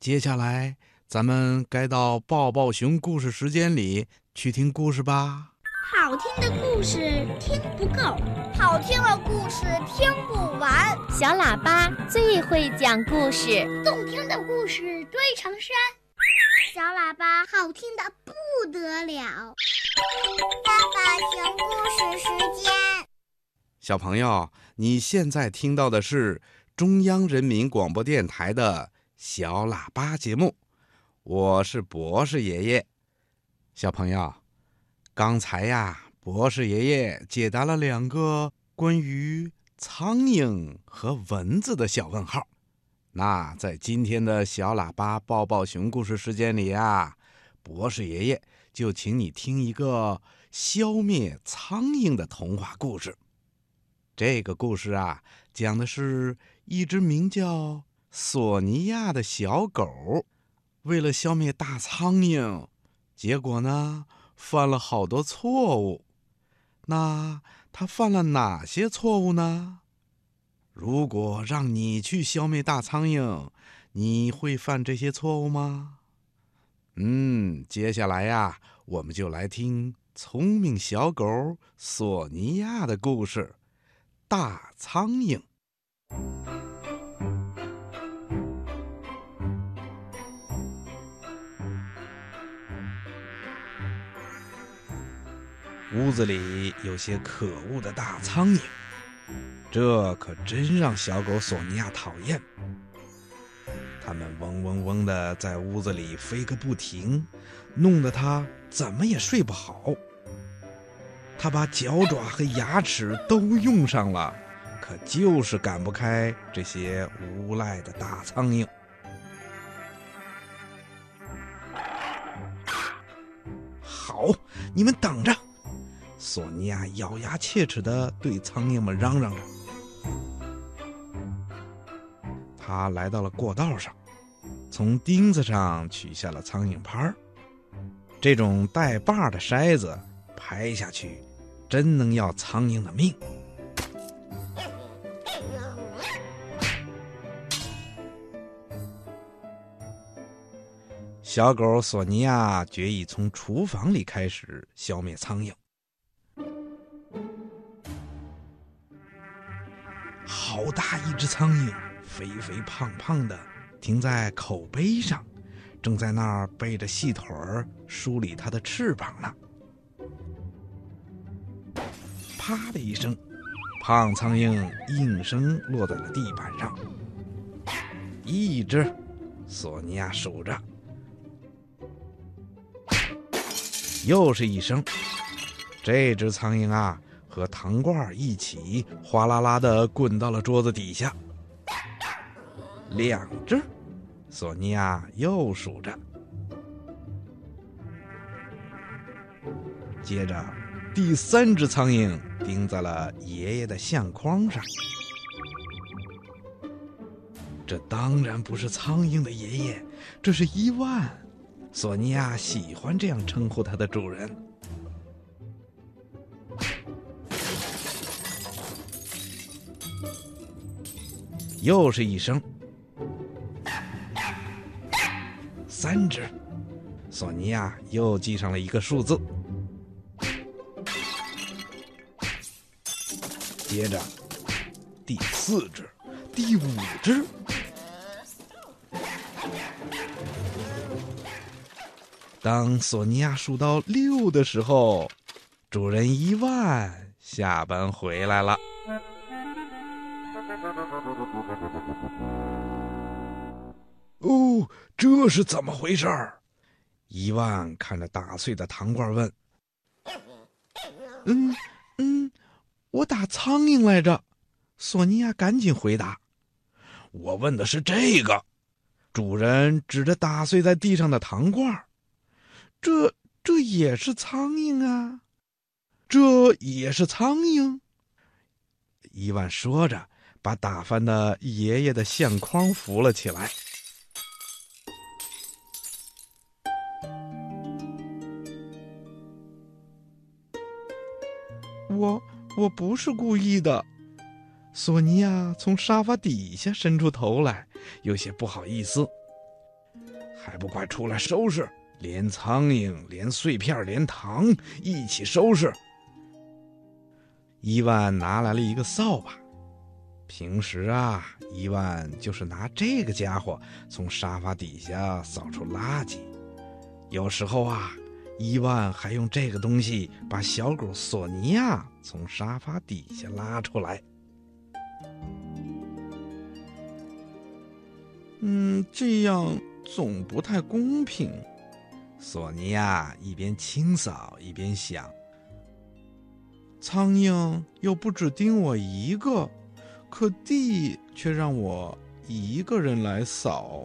接下来咱们该到抱抱熊故事时间里去听故事吧。好听的故事听不够，好听的故事听不完。小喇叭最会讲故事，动听的故事堆成山。小喇叭好听的不得了。爸爸讲故事时间，小朋友，你现在听到的是中央人民广播电台的小喇叭节目，我是博士爷爷。小朋友，刚才呀，博士爷爷解答了两个关于苍蝇和蚊子的小问号。那在今天的小喇叭抱抱熊故事时间里呀，博士爷爷就请你听一个消灭苍蝇的童话故事。这个故事啊，讲的是一只名叫索尼娅的小狗，为了消灭大苍蝇，结果呢，犯了好多错误。那它犯了哪些错误呢？如果让你去消灭大苍蝇，你会犯这些错误吗？嗯，接下来呀，我们就来听聪明小狗索尼娅的故事——大苍蝇。屋子里有些可恶的大苍蝇。这可真让小狗索尼娅讨厌。它们嗡嗡嗡的在屋子里飞个不停，弄得它怎么也睡不好。它把脚爪和牙齿都用上了，可就是赶不开这些无赖的大苍蝇。好，你们等着！索尼娅咬牙切齿地对苍蝇们嚷嚷着。他来到了过道上，从钉子上取下了苍蝇拍儿。这种带把的筛子拍下去，真能要苍蝇的命。小狗索尼娅决意从厨房里开始消灭苍蝇。好大一只苍蝇！肥肥胖胖的，停在口碑上，正在那儿背着细腿儿梳理它的翅膀呢。啪的一声，胖苍蝇应声落在了地板上。一只，索尼娅数着。又是一声，这只苍蝇啊，和糖罐一起哗啦啦的滚到了桌子底下。两只，索尼娅又数着。接着，第三只苍蝇钉在了爷爷的相框上。这当然不是苍蝇的爷爷，这是伊万。索尼娅喜欢这样称呼它的主人。又是一声。三只，索尼娅又记上了一个数字。接着，第四只，第五只。当索尼娅数到六的时候，主人伊万下班回来了。哦，这是怎么回事儿？伊万看着打碎的糖罐问：“嗯嗯，我打苍蝇来着。”索尼娅赶紧回答：“我问的是这个。”主人指着打碎在地上的糖罐：“这这也是苍蝇啊，这也是苍蝇。”伊万说着，把打翻的爷爷的相框扶了起来。我我不是故意的，索尼娅从沙发底下伸出头来，有些不好意思。还不快出来收拾！连苍蝇、连碎片、连糖一起收拾。伊万拿来了一个扫把，平时啊，伊万就是拿这个家伙从沙发底下扫出垃圾。有时候啊，伊万还用这个东西把小狗索尼娅从沙发底下拉出来。嗯，这样总不太公平。索尼娅一边清扫一边想：苍蝇又不只叮我一个，可地却让我一个人来扫。